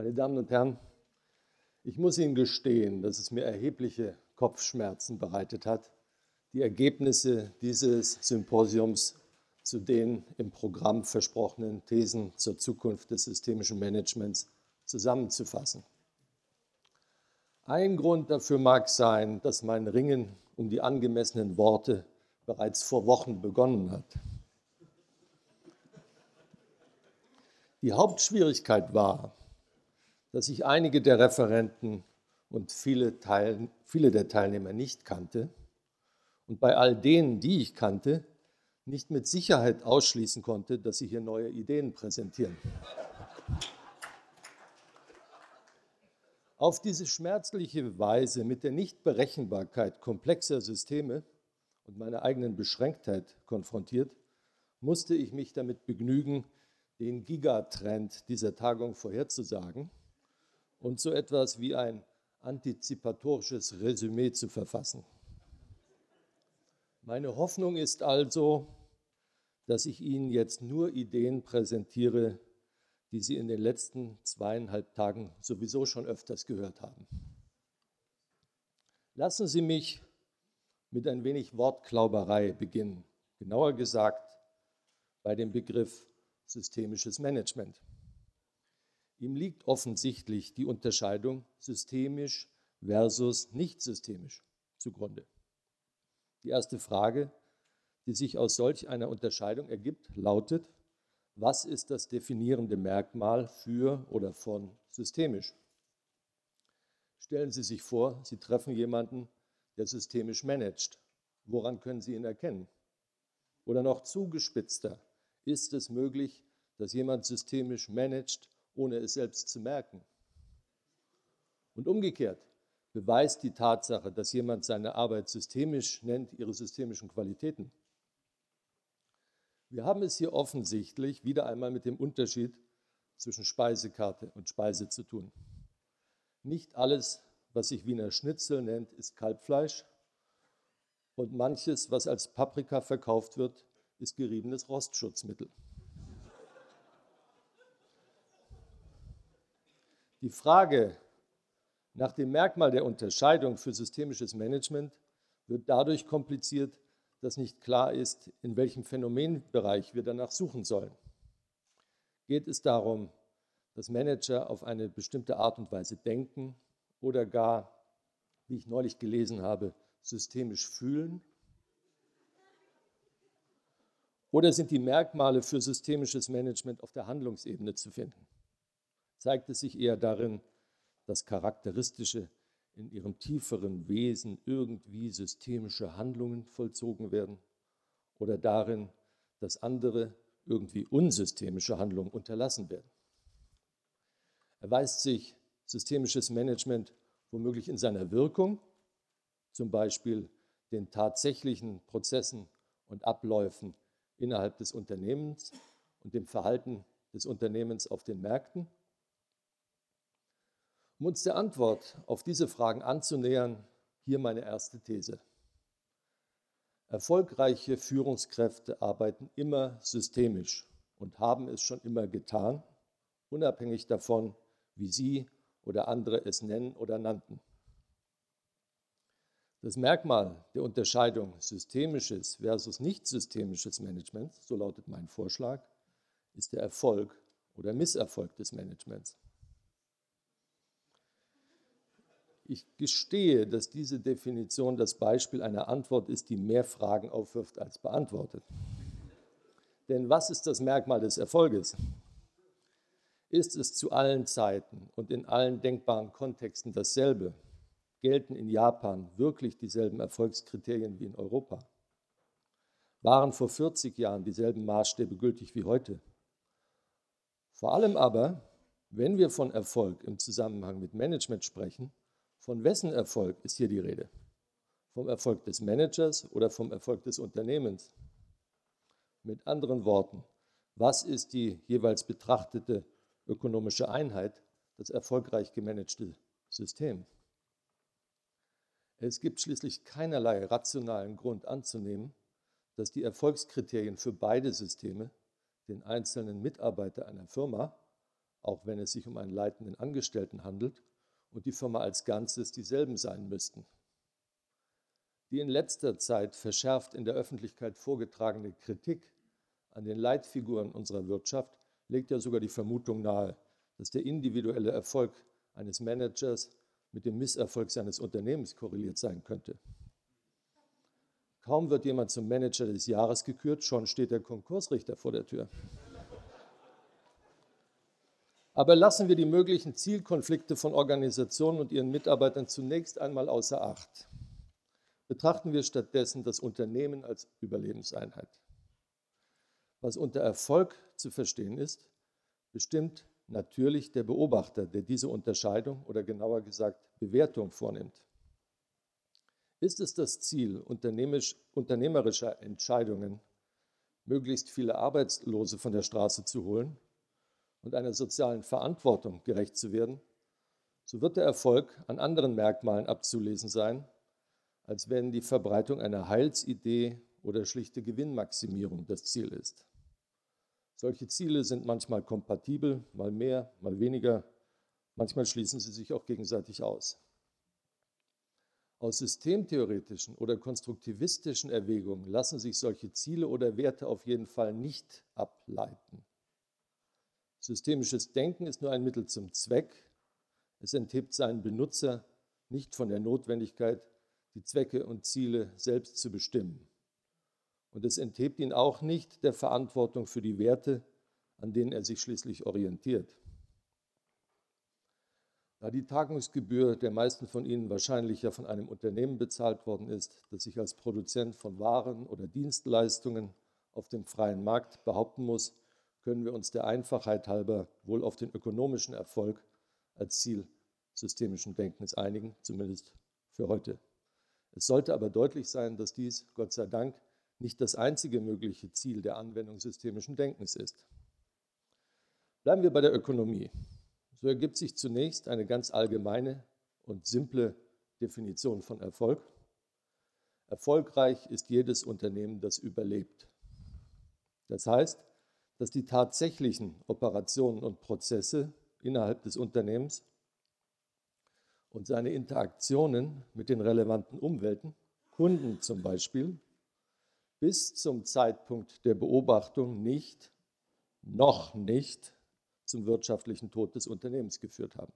Meine Damen und Herren, ich muss Ihnen gestehen, dass es mir erhebliche Kopfschmerzen bereitet hat, die Ergebnisse dieses Symposiums zu den im Programm versprochenen Thesen zur Zukunft des systemischen Managements zusammenzufassen. Ein Grund dafür mag sein, dass mein Ringen um die angemessenen Worte bereits vor Wochen begonnen hat. Die Hauptschwierigkeit war, dass ich einige der Referenten und viele, Teil, viele der Teilnehmer nicht kannte und bei all denen, die ich kannte, nicht mit Sicherheit ausschließen konnte, dass sie hier neue Ideen präsentieren. Auf diese schmerzliche Weise mit der Nichtberechenbarkeit komplexer Systeme und meiner eigenen Beschränktheit konfrontiert, musste ich mich damit begnügen, den Gigatrend dieser Tagung vorherzusagen und so etwas wie ein antizipatorisches Resümee zu verfassen. Meine Hoffnung ist also, dass ich Ihnen jetzt nur Ideen präsentiere, die Sie in den letzten zweieinhalb Tagen sowieso schon öfters gehört haben. Lassen Sie mich mit ein wenig Wortklauberei beginnen, genauer gesagt bei dem Begriff systemisches Management. Ihm liegt offensichtlich die Unterscheidung systemisch versus nicht systemisch zugrunde. Die erste Frage, die sich aus solch einer Unterscheidung ergibt, lautet, was ist das definierende Merkmal für oder von systemisch? Stellen Sie sich vor, Sie treffen jemanden, der systemisch managt. Woran können Sie ihn erkennen? Oder noch zugespitzter, ist es möglich, dass jemand systemisch managt, ohne es selbst zu merken? Und umgekehrt, beweist die Tatsache, dass jemand seine Arbeit systemisch nennt, ihre systemischen Qualitäten. Wir haben es hier offensichtlich wieder einmal mit dem Unterschied zwischen Speisekarte und Speise zu tun. Nicht alles, was sich Wiener Schnitzel nennt, ist Kalbfleisch und manches, was als Paprika verkauft wird, ist geriebenes Rostschutzmittel. Die Frage nach dem Merkmal der Unterscheidung für systemisches Management wird dadurch kompliziert, dass nicht klar ist, in welchem Phänomenbereich wir danach suchen sollen. Geht es darum, dass Manager auf eine bestimmte Art und Weise denken oder gar, wie ich neulich gelesen habe, systemisch fühlen? Oder sind die Merkmale für systemisches Management auf der Handlungsebene zu finden? Zeigt es sich eher darin, dass charakteristische in ihrem tieferen Wesen irgendwie systemische Handlungen vollzogen werden oder darin, dass andere irgendwie unsystemische Handlungen unterlassen werden. Erweist sich systemisches Management womöglich in seiner Wirkung, zum Beispiel den tatsächlichen Prozessen und Abläufen innerhalb des Unternehmens und dem Verhalten des Unternehmens auf den Märkten? Um uns der Antwort auf diese Fragen anzunähern, hier meine erste These. Erfolgreiche Führungskräfte arbeiten immer systemisch und haben es schon immer getan, unabhängig davon, wie Sie oder andere es nennen oder nannten. Das Merkmal der Unterscheidung systemisches versus nicht systemisches Management, so lautet mein Vorschlag, ist der Erfolg oder Misserfolg des Managements. Ich gestehe, dass diese Definition das Beispiel einer Antwort ist, die mehr Fragen aufwirft als beantwortet. Denn was ist das Merkmal des Erfolges? Ist es zu allen Zeiten und in allen denkbaren Kontexten dasselbe? Gelten in Japan wirklich dieselben Erfolgskriterien wie in Europa? Waren vor 40 Jahren dieselben Maßstäbe gültig wie heute? Vor allem aber, wenn wir von Erfolg im Zusammenhang mit Management sprechen, von wessen Erfolg ist hier die Rede? Vom Erfolg des Managers oder vom Erfolg des Unternehmens? Mit anderen Worten, was ist die jeweils betrachtete ökonomische Einheit, das erfolgreich gemanagte System? Es gibt schließlich keinerlei rationalen Grund anzunehmen, dass die Erfolgskriterien für beide Systeme den einzelnen Mitarbeiter einer Firma auch wenn es sich um einen leitenden Angestellten handelt, und die Firma als Ganzes dieselben sein müssten. Die in letzter Zeit verschärft in der Öffentlichkeit vorgetragene Kritik an den Leitfiguren unserer Wirtschaft legt ja sogar die Vermutung nahe, dass der individuelle Erfolg eines Managers mit dem Misserfolg seines Unternehmens korreliert sein könnte. Kaum wird jemand zum Manager des Jahres gekürt, schon steht der Konkursrichter vor der Tür. Aber lassen wir die möglichen Zielkonflikte von Organisationen und ihren Mitarbeitern zunächst einmal außer Acht. Betrachten wir stattdessen das Unternehmen als Überlebenseinheit. Was unter Erfolg zu verstehen ist, bestimmt natürlich der Beobachter, der diese Unterscheidung oder genauer gesagt Bewertung vornimmt. Ist es das Ziel unternehmerischer Entscheidungen, möglichst viele Arbeitslose von der Straße zu holen und einer sozialen Verantwortung gerecht zu werden, so wird der Erfolg an anderen Merkmalen abzulesen sein, als wenn die Verbreitung einer Heilsidee oder schlichte Gewinnmaximierung das Ziel ist. Solche Ziele sind manchmal kompatibel, mal mehr, mal weniger, manchmal schließen sie sich auch gegenseitig aus. Aus systemtheoretischen oder konstruktivistischen Erwägungen lassen sich solche Ziele oder Werte auf jeden Fall nicht ableiten. Systemisches Denken ist nur ein Mittel zum Zweck. Es enthebt seinen Benutzer nicht von der Notwendigkeit, die Zwecke und Ziele selbst zu bestimmen. Und es enthebt ihn auch nicht der Verantwortung für die Werte, an denen er sich schließlich orientiert. Da die Tagungsgebühr der meisten von Ihnen wahrscheinlich ja von einem Unternehmen bezahlt worden ist, das sich als Produzent von Waren oder Dienstleistungen auf dem freien Markt behaupten muss, können wir uns der Einfachheit halber wohl auf den ökonomischen Erfolg als Ziel systemischen Denkens einigen, zumindest für heute. Es sollte aber deutlich sein, dass dies, Gott sei Dank, nicht das einzige mögliche Ziel der Anwendung systemischen Denkens ist. Bleiben wir bei der Ökonomie. So ergibt sich zunächst eine ganz allgemeine und simple Definition von Erfolg. Erfolgreich ist jedes Unternehmen, das überlebt. Das heißt, dass die tatsächlichen Operationen und Prozesse innerhalb des Unternehmens und seine Interaktionen mit den relevanten Umwelten, Kunden zum Beispiel, bis zum Zeitpunkt der Beobachtung nicht, noch nicht zum wirtschaftlichen Tod des Unternehmens geführt haben.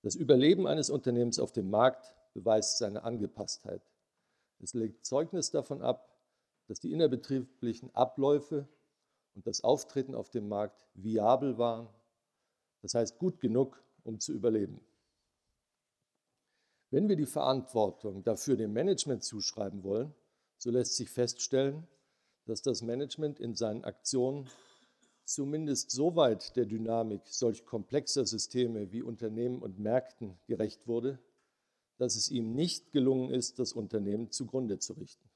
Das Überleben eines Unternehmens auf dem Markt beweist seine Angepasstheit. Es legt Zeugnis davon ab, dass die innerbetrieblichen Abläufe und das Auftreten auf dem Markt viabel waren, das heißt gut genug, um zu überleben. Wenn wir die Verantwortung dafür dem Management zuschreiben wollen, so lässt sich feststellen, dass das Management in seinen Aktionen zumindest so weit der Dynamik solch komplexer Systeme wie Unternehmen und Märkten gerecht wurde, dass es ihm nicht gelungen ist, das Unternehmen zugrunde zu richten.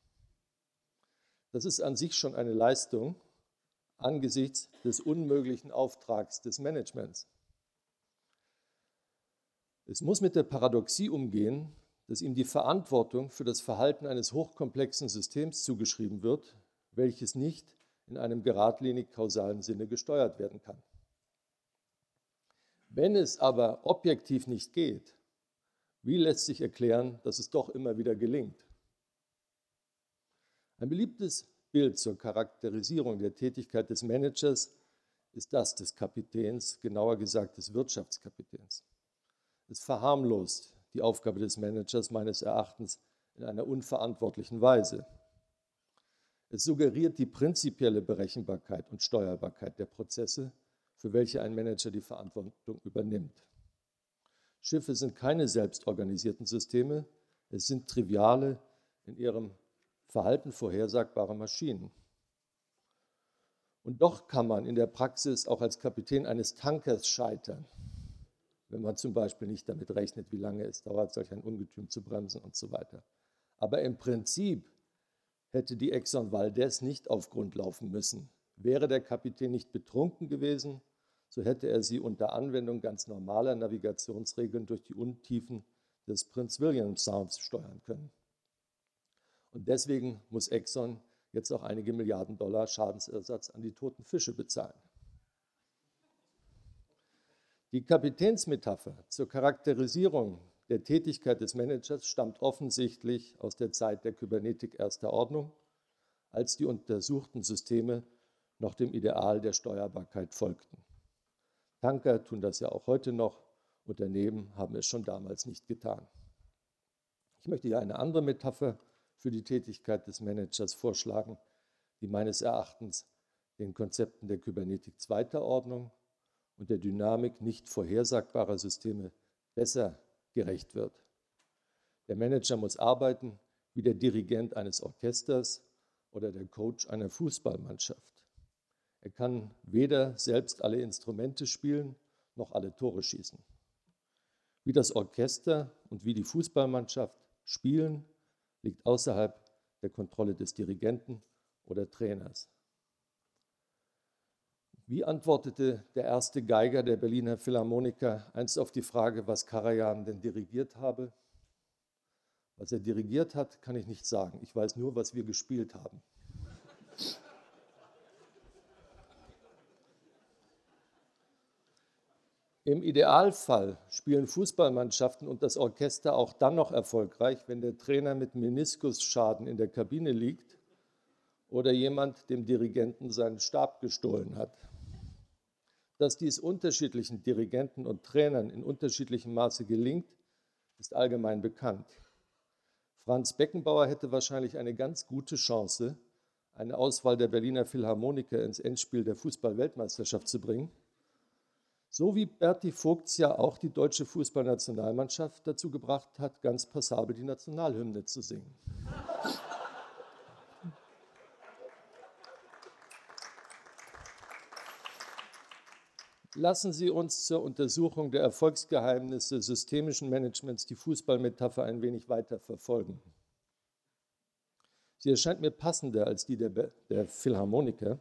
Das ist an sich schon eine Leistung, angesichts des unmöglichen Auftrags des Managements. Es muss mit der Paradoxie umgehen, dass ihm die Verantwortung für das Verhalten eines hochkomplexen Systems zugeschrieben wird, welches nicht in einem geradlinig kausalen Sinne gesteuert werden kann. Wenn es aber objektiv nicht geht, wie lässt sich erklären, dass es doch immer wieder gelingt? Ein beliebtes Bild zur Charakterisierung der Tätigkeit des Managers ist das des Kapitäns, genauer gesagt des Wirtschaftskapitäns. Es verharmlost die Aufgabe des Managers meines Erachtens in einer unverantwortlichen Weise. Es suggeriert die prinzipielle Berechenbarkeit und Steuerbarkeit der Prozesse, für welche ein Manager die Verantwortung übernimmt. Schiffe sind keine selbstorganisierten Systeme, es sind triviale, in ihrem Verhalten vorhersagbare Maschinen. Und doch kann man in der Praxis auch als Kapitän eines Tankers scheitern, wenn man zum Beispiel nicht damit rechnet, wie lange es dauert, solch ein Ungetüm zu bremsen und so weiter. Aber im Prinzip hätte die Exxon Valdez nicht auf Grund laufen müssen. Wäre der Kapitän nicht betrunken gewesen, so hätte er sie unter Anwendung ganz normaler Navigationsregeln durch die Untiefen des Prince William Sounds steuern können. Und deswegen muss Exxon jetzt auch einige Milliarden Dollar Schadensersatz an die toten Fische bezahlen. Die Kapitänsmetapher zur Charakterisierung der Tätigkeit des Managers stammt offensichtlich aus der Zeit der Kybernetik erster Ordnung, als die untersuchten Systeme noch dem Ideal der Steuerbarkeit folgten. Tanker tun das ja auch heute noch, Unternehmen haben es schon damals nicht getan. Ich möchte hier eine andere Metapher für die Tätigkeit des Managers vorschlagen, die meines Erachtens den Konzepten der Kybernetik zweiter Ordnung und der Dynamik nicht vorhersagbarer Systeme besser gerecht wird. Der Manager muss arbeiten wie der Dirigent eines Orchesters oder der Coach einer Fußballmannschaft. Er kann weder selbst alle Instrumente spielen noch alle Tore schießen. Wie das Orchester und wie die Fußballmannschaft spielen, liegt außerhalb der Kontrolle des Dirigenten oder Trainers. Wie antwortete der erste Geiger der Berliner Philharmoniker einst auf die Frage, was Karajan denn dirigiert habe? Was er dirigiert hat, kann ich nicht sagen. Ich weiß nur, was wir gespielt haben. Im Idealfall spielen Fußballmannschaften und das Orchester auch dann noch erfolgreich, wenn der Trainer mit Meniskusschaden in der Kabine liegt oder jemand dem Dirigenten seinen Stab gestohlen hat. Dass dies unterschiedlichen Dirigenten und Trainern in unterschiedlichem Maße gelingt, ist allgemein bekannt. Franz Beckenbauer hätte wahrscheinlich eine ganz gute Chance, eine Auswahl der Berliner Philharmoniker ins Endspiel der Fußball-Weltmeisterschaft zu bringen so wie Berti Vogts ja auch die deutsche Fußballnationalmannschaft dazu gebracht hat, ganz passabel die Nationalhymne zu singen. Lassen Sie uns zur Untersuchung der Erfolgsgeheimnisse systemischen Managements die Fußballmetapher ein wenig weiter verfolgen. Sie erscheint mir passender als die der, der Philharmoniker.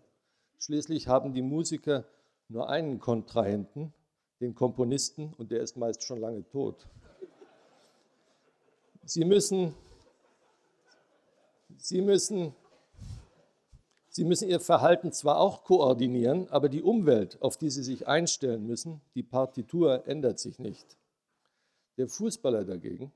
Schließlich haben die Musiker nur einen Kontrahenten, den Komponisten, und der ist meist schon lange tot. Sie müssen, Sie müssen, Sie müssen Ihr Verhalten zwar auch koordinieren, aber die Umwelt, auf die Sie sich einstellen müssen, die Partitur ändert sich nicht. Der Fußballer dagegen,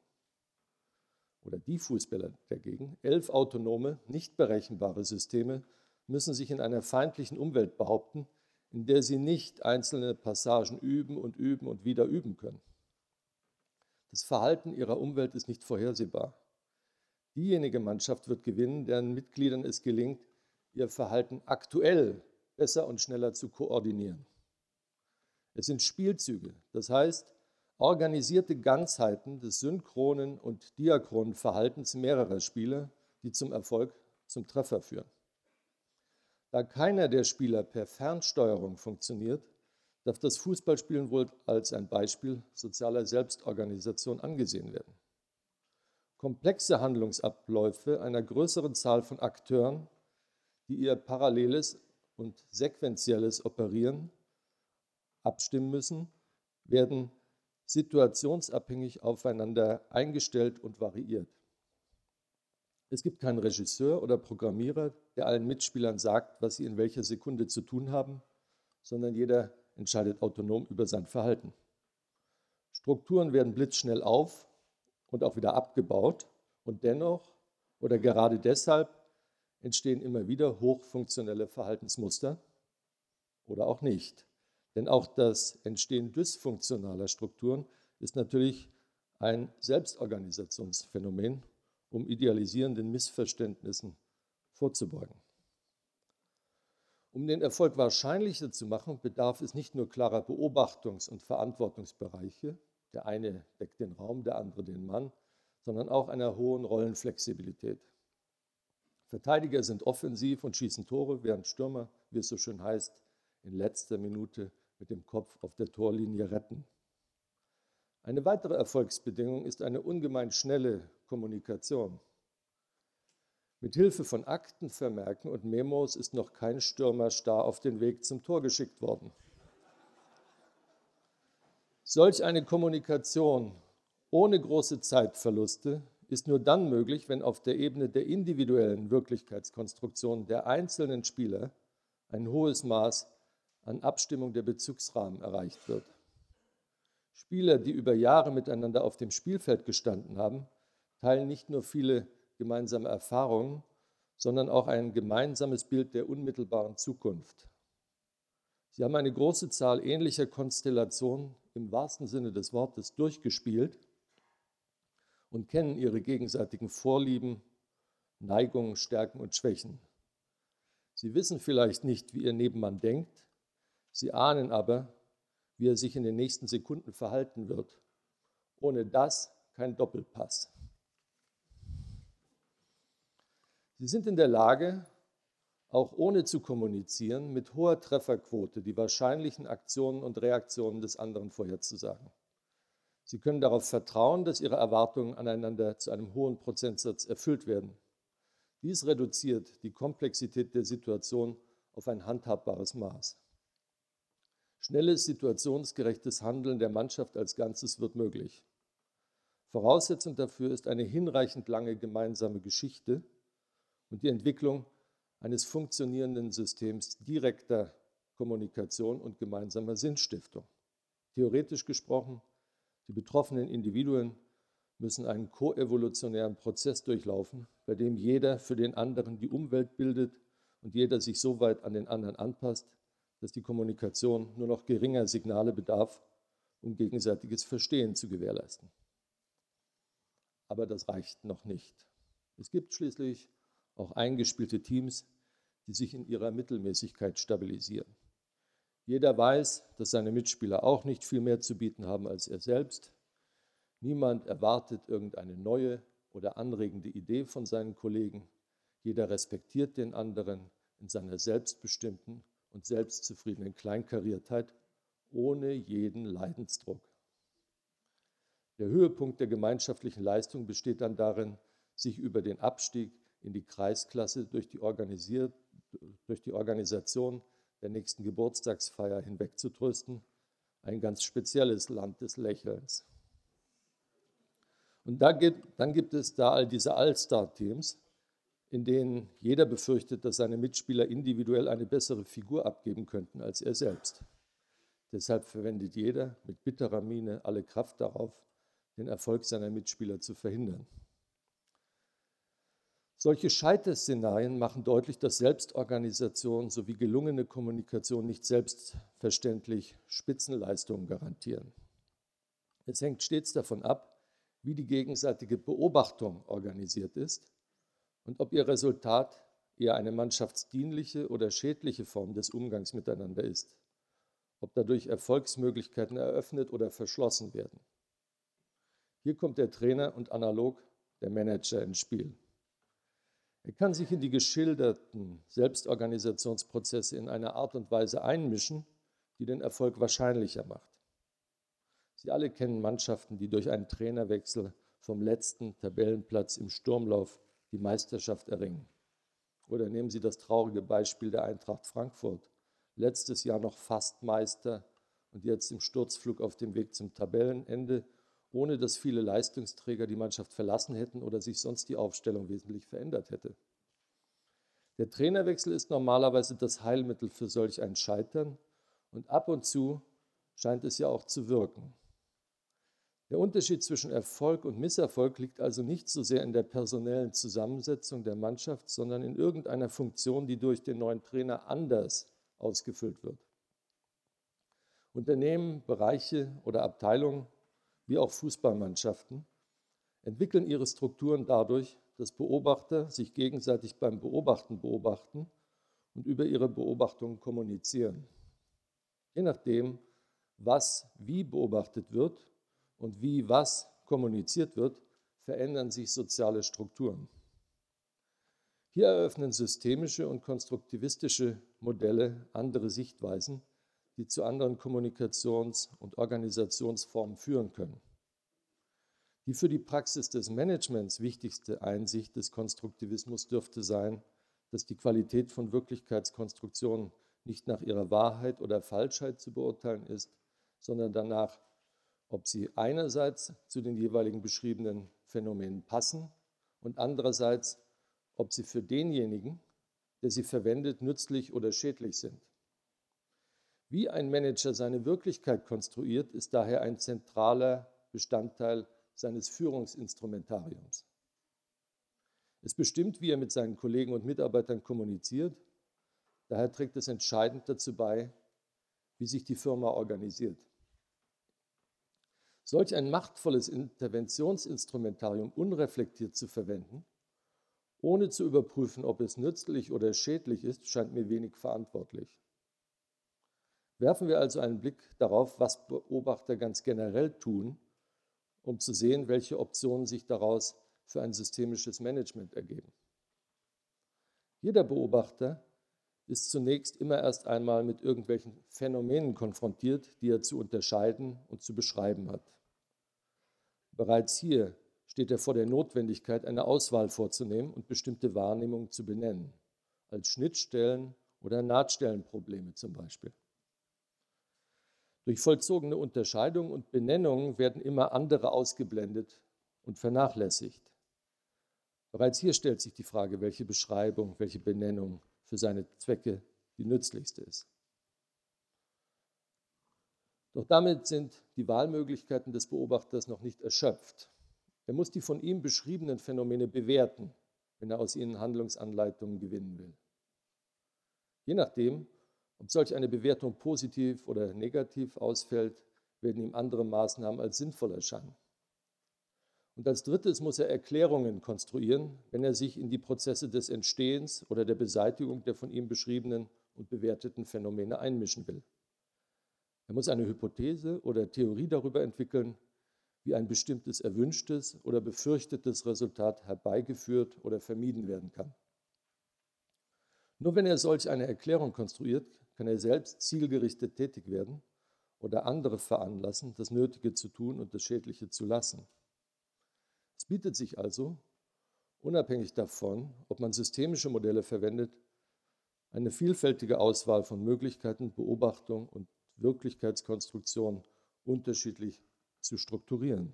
oder die Fußballer dagegen, elf autonome, nicht berechenbare Systeme, müssen sich in einer feindlichen Umwelt behaupten, in der sie nicht einzelne Passagen üben und üben und wieder üben können. Das Verhalten ihrer Umwelt ist nicht vorhersehbar. Diejenige Mannschaft wird gewinnen, deren Mitgliedern es gelingt, ihr Verhalten aktuell besser und schneller zu koordinieren. Es sind Spielzüge, das heißt organisierte Ganzheiten des synchronen und diachronen Verhaltens mehrerer Spieler, die zum Erfolg, zum Treffer führen. Da keiner der Spieler per Fernsteuerung funktioniert, darf das Fußballspielen wohl als ein Beispiel sozialer Selbstorganisation angesehen werden. Komplexe Handlungsabläufe einer größeren Zahl von Akteuren, die ihr paralleles und sequentielles Operieren abstimmen müssen, werden situationsabhängig aufeinander eingestellt und variiert. Es gibt keinen Regisseur oder Programmierer, der allen Mitspielern sagt, was sie in welcher Sekunde zu tun haben, sondern jeder entscheidet autonom über sein Verhalten. Strukturen werden blitzschnell auf und auch wieder abgebaut und dennoch oder gerade deshalb entstehen immer wieder hochfunktionelle Verhaltensmuster oder auch nicht. Denn auch das Entstehen dysfunktionaler Strukturen ist natürlich ein Selbstorganisationsphänomen um idealisierenden Missverständnissen vorzubeugen. Um den Erfolg wahrscheinlicher zu machen, bedarf es nicht nur klarer Beobachtungs- und Verantwortungsbereiche, der eine deckt den Raum, der andere den Mann, sondern auch einer hohen Rollenflexibilität. Verteidiger sind offensiv und schießen Tore, während Stürmer, wie es so schön heißt, in letzter Minute mit dem Kopf auf der Torlinie retten. Eine weitere Erfolgsbedingung ist eine ungemein schnelle Kommunikation. Mit Hilfe von Aktenvermerken und Memos ist noch kein Stürmer starr auf den Weg zum Tor geschickt worden. Solch eine Kommunikation ohne große Zeitverluste ist nur dann möglich, wenn auf der Ebene der individuellen Wirklichkeitskonstruktion der einzelnen Spieler ein hohes Maß an Abstimmung der Bezugsrahmen erreicht wird. Spieler, die über Jahre miteinander auf dem Spielfeld gestanden haben, teilen nicht nur viele gemeinsame Erfahrungen, sondern auch ein gemeinsames Bild der unmittelbaren Zukunft. Sie haben eine große Zahl ähnlicher Konstellationen im wahrsten Sinne des Wortes durchgespielt und kennen ihre gegenseitigen Vorlieben, Neigungen, Stärken und Schwächen. Sie wissen vielleicht nicht, wie ihr Nebenmann denkt, sie ahnen aber, wie er sich in den nächsten Sekunden verhalten wird. Ohne das kein Doppelpass. Sie sind in der Lage, auch ohne zu kommunizieren, mit hoher Trefferquote die wahrscheinlichen Aktionen und Reaktionen des anderen vorherzusagen. Sie können darauf vertrauen, dass ihre Erwartungen aneinander zu einem hohen Prozentsatz erfüllt werden. Dies reduziert die Komplexität der Situation auf ein handhabbares Maß. Schnelles, situationsgerechtes Handeln der Mannschaft als Ganzes wird möglich. Voraussetzung dafür ist eine hinreichend lange gemeinsame Geschichte und die Entwicklung eines funktionierenden Systems direkter Kommunikation und gemeinsamer Sinnstiftung. Theoretisch gesprochen, die betroffenen Individuen müssen einen koevolutionären Prozess durchlaufen, bei dem jeder für den anderen die Umwelt bildet und jeder sich so weit an den anderen anpasst, dass die Kommunikation nur noch geringer Signale bedarf, um gegenseitiges Verstehen zu gewährleisten. Aber das reicht noch nicht. Es gibt schließlich auch eingespielte Teams, die sich in ihrer Mittelmäßigkeit stabilisieren. Jeder weiß, dass seine Mitspieler auch nicht viel mehr zu bieten haben als er selbst. Niemand erwartet irgendeine neue oder anregende Idee von seinen Kollegen. Jeder respektiert den anderen in seiner selbstbestimmten und selbstzufriedenen Kleinkariertheit ohne jeden Leidensdruck. Der Höhepunkt der gemeinschaftlichen Leistung besteht dann darin, sich über den Abstieg in die Kreisklasse durch die, durch die Organisation der nächsten Geburtstagsfeier hinwegzutrösten. Ein ganz spezielles Land des Lächelns. Und da gibt, dann gibt es da all diese All-Star-Teams, in denen jeder befürchtet, dass seine Mitspieler individuell eine bessere Figur abgeben könnten als er selbst. Deshalb verwendet jeder mit bitterer Miene alle Kraft darauf, den Erfolg seiner Mitspieler zu verhindern. Solche Scheiterszenarien machen deutlich, dass Selbstorganisation sowie gelungene Kommunikation nicht selbstverständlich Spitzenleistungen garantieren. Es hängt stets davon ab, wie die gegenseitige Beobachtung organisiert ist und ob ihr Resultat eher eine mannschaftsdienliche oder schädliche Form des Umgangs miteinander ist, ob dadurch Erfolgsmöglichkeiten eröffnet oder verschlossen werden. Hier kommt der Trainer und analog der Manager ins Spiel. Er kann sich in die geschilderten Selbstorganisationsprozesse in einer Art und Weise einmischen, die den Erfolg wahrscheinlicher macht. Sie alle kennen Mannschaften, die durch einen Trainerwechsel vom letzten Tabellenplatz im Sturmlauf die Meisterschaft erringen. Oder nehmen Sie das traurige Beispiel der Eintracht Frankfurt. Letztes Jahr noch fast Meister und jetzt im Sturzflug auf dem Weg zum Tabellenende, ohne dass viele Leistungsträger die Mannschaft verlassen hätten oder sich sonst die Aufstellung wesentlich verändert hätte. Der Trainerwechsel ist normalerweise das Heilmittel für solch ein Scheitern und ab und zu scheint es ja auch zu wirken. Der Unterschied zwischen Erfolg und Misserfolg liegt also nicht so sehr in der personellen Zusammensetzung der Mannschaft, sondern in irgendeiner Funktion, die durch den neuen Trainer anders ausgefüllt wird. Unternehmen, Bereiche oder Abteilungen, wie auch Fußballmannschaften, entwickeln ihre Strukturen dadurch, dass Beobachter sich gegenseitig beim Beobachten beobachten und über ihre Beobachtungen kommunizieren. Je nachdem, was wie beobachtet wird und wie was kommuniziert wird, verändern sich soziale Strukturen. Hier eröffnen systemische und konstruktivistische Modelle andere Sichtweisen, die zu anderen Kommunikations- und Organisationsformen führen können. Die für die Praxis des Managements wichtigste Einsicht des Konstruktivismus dürfte sein, dass die Qualität von Wirklichkeitskonstruktionen nicht nach ihrer Wahrheit oder Falschheit zu beurteilen ist, sondern danach, ob sie einerseits zu den jeweiligen beschriebenen Phänomenen passen und andererseits, ob sie für denjenigen, der sie verwendet, nützlich oder schädlich sind. Wie ein Manager seine Wirklichkeit konstruiert, ist daher ein zentraler Bestandteil seines Führungsinstrumentariums. Es bestimmt, wie er mit seinen Kollegen und Mitarbeitern kommuniziert. Daher trägt es entscheidend dazu bei, wie sich die Firma organisiert. Solch ein machtvolles Interventionsinstrumentarium unreflektiert zu verwenden, ohne zu überprüfen, ob es nützlich oder schädlich ist, scheint mir wenig verantwortlich. Werfen wir also einen Blick darauf, was Beobachter ganz generell tun, um zu sehen, welche Optionen sich daraus für ein systemisches Management ergeben. Jeder Beobachter ist zunächst immer erst einmal mit irgendwelchen Phänomenen konfrontiert, die er zu unterscheiden und zu beschreiben hat. Bereits hier steht er vor der Notwendigkeit, eine Auswahl vorzunehmen und bestimmte Wahrnehmungen zu benennen, als Schnittstellen oder Nahtstellenprobleme zum Beispiel. Durch vollzogene Unterscheidungen und Benennungen werden immer andere ausgeblendet und vernachlässigt. Bereits hier stellt sich die Frage, welche Beschreibung, welche Benennung für seine Zwecke die nützlichste ist. Doch damit sind die Wahlmöglichkeiten des Beobachters noch nicht erschöpft. Er muss die von ihm beschriebenen Phänomene bewerten, wenn er aus ihnen Handlungsanleitungen gewinnen will. Je nachdem, ob solch eine Bewertung positiv oder negativ ausfällt, werden ihm andere Maßnahmen als sinnvoll erscheinen. Und als drittes muss er Erklärungen konstruieren, wenn er sich in die Prozesse des Entstehens oder der Beseitigung der von ihm beschriebenen und bewerteten Phänomene einmischen will. Er muss eine Hypothese oder Theorie darüber entwickeln, wie ein bestimmtes erwünschtes oder befürchtetes Resultat herbeigeführt oder vermieden werden kann. Nur wenn er solch eine Erklärung konstruiert, kann er selbst zielgerichtet tätig werden oder andere veranlassen, das Nötige zu tun und das Schädliche zu lassen. Es bietet sich also, unabhängig davon, ob man systemische Modelle verwendet, eine vielfältige Auswahl von Möglichkeiten, Beobachtung und Wirklichkeitskonstruktion unterschiedlich zu strukturieren.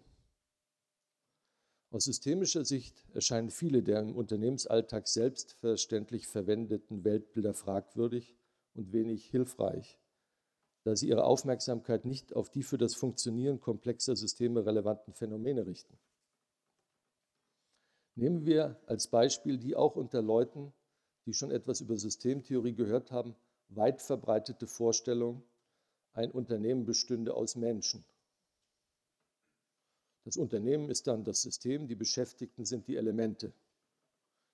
Aus systemischer Sicht erscheinen viele der im Unternehmensalltag selbstverständlich verwendeten Weltbilder fragwürdig und wenig hilfreich, da sie ihre Aufmerksamkeit nicht auf die für das Funktionieren komplexer Systeme relevanten Phänomene richten. Nehmen wir als Beispiel die auch unter Leuten, die schon etwas über Systemtheorie gehört haben, weit verbreitete Vorstellung, ein Unternehmen bestünde aus Menschen. Das Unternehmen ist dann das System, die Beschäftigten sind die Elemente.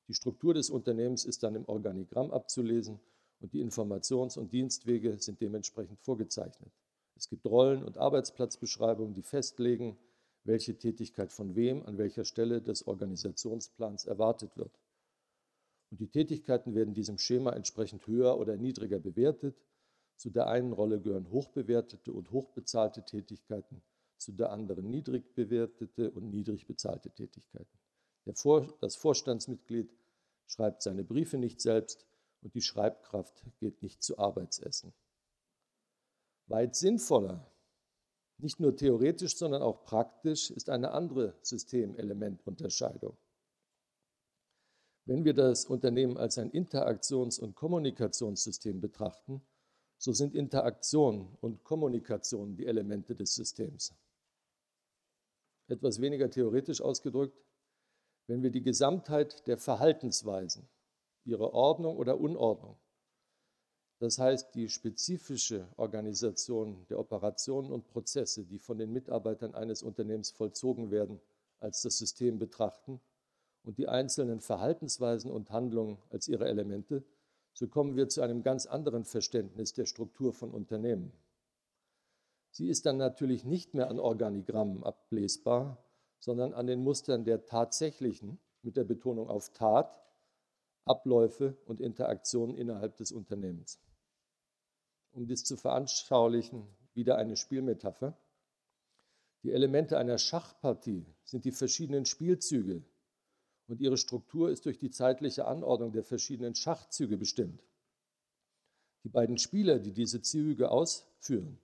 Die Struktur des Unternehmens ist dann im Organigramm abzulesen und die Informations- und Dienstwege sind dementsprechend vorgezeichnet. Es gibt Rollen- und Arbeitsplatzbeschreibungen, die festlegen, welche Tätigkeit von wem an welcher Stelle des Organisationsplans erwartet wird. Und die Tätigkeiten werden diesem Schema entsprechend höher oder niedriger bewertet. Zu der einen Rolle gehören hochbewertete und hochbezahlte Tätigkeiten, zu der anderen niedrig bewertete und niedrig bezahlte Tätigkeiten. Vor, das Vorstandsmitglied schreibt seine Briefe nicht selbst und die Schreibkraft geht nicht zu Arbeitsessen. Weit sinnvoller nicht nur theoretisch, sondern auch praktisch ist eine andere Systemelementunterscheidung. Wenn wir das Unternehmen als ein Interaktions- und Kommunikationssystem betrachten, so sind Interaktion und Kommunikation die Elemente des Systems. Etwas weniger theoretisch ausgedrückt, wenn wir die Gesamtheit der Verhaltensweisen, ihre Ordnung oder Unordnung, das heißt, die spezifische Organisation der Operationen und Prozesse, die von den Mitarbeitern eines Unternehmens vollzogen werden, als das System betrachten und die einzelnen Verhaltensweisen und Handlungen als ihre Elemente, so kommen wir zu einem ganz anderen Verständnis der Struktur von Unternehmen. Sie ist dann natürlich nicht mehr an Organigrammen ablesbar, sondern an den Mustern der tatsächlichen, mit der Betonung auf Tat, Abläufe und Interaktionen innerhalb des Unternehmens um dies zu veranschaulichen, wieder eine Spielmetapher. Die Elemente einer Schachpartie sind die verschiedenen Spielzüge und ihre Struktur ist durch die zeitliche Anordnung der verschiedenen Schachzüge bestimmt. Die beiden Spieler, die diese Züge ausführen,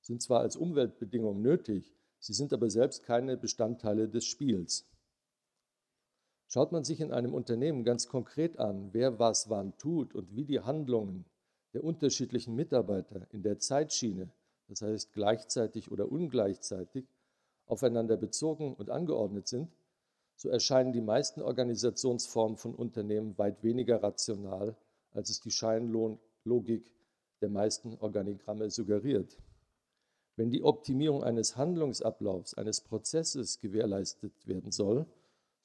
sind zwar als Umweltbedingung nötig, sie sind aber selbst keine Bestandteile des Spiels. Schaut man sich in einem Unternehmen ganz konkret an, wer was wann tut und wie die Handlungen der unterschiedlichen Mitarbeiter in der Zeitschiene, das heißt gleichzeitig oder ungleichzeitig, aufeinander bezogen und angeordnet sind, so erscheinen die meisten Organisationsformen von Unternehmen weit weniger rational, als es die Scheinlogik der meisten Organigramme suggeriert. Wenn die Optimierung eines Handlungsablaufs, eines Prozesses gewährleistet werden soll,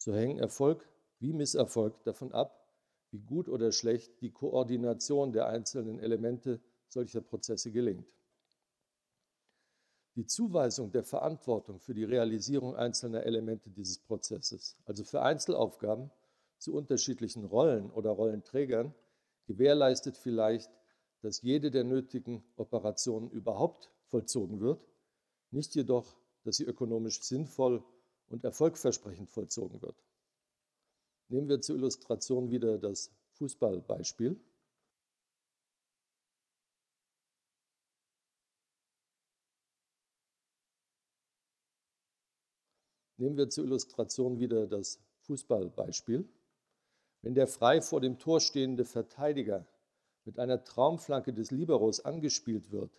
so hängen Erfolg wie Misserfolg davon ab, wie gut oder schlecht die Koordination der einzelnen Elemente solcher Prozesse gelingt. Die Zuweisung der Verantwortung für die Realisierung einzelner Elemente dieses Prozesses, also für Einzelaufgaben zu unterschiedlichen Rollen oder Rollenträgern, gewährleistet vielleicht, dass jede der nötigen Operationen überhaupt vollzogen wird, nicht jedoch, dass sie ökonomisch sinnvoll und erfolgversprechend vollzogen wird. Nehmen wir zur Illustration wieder das Fußballbeispiel. Nehmen wir zur Illustration wieder das Fußballbeispiel. Wenn der frei vor dem Tor stehende Verteidiger mit einer Traumflanke des Liberos angespielt wird,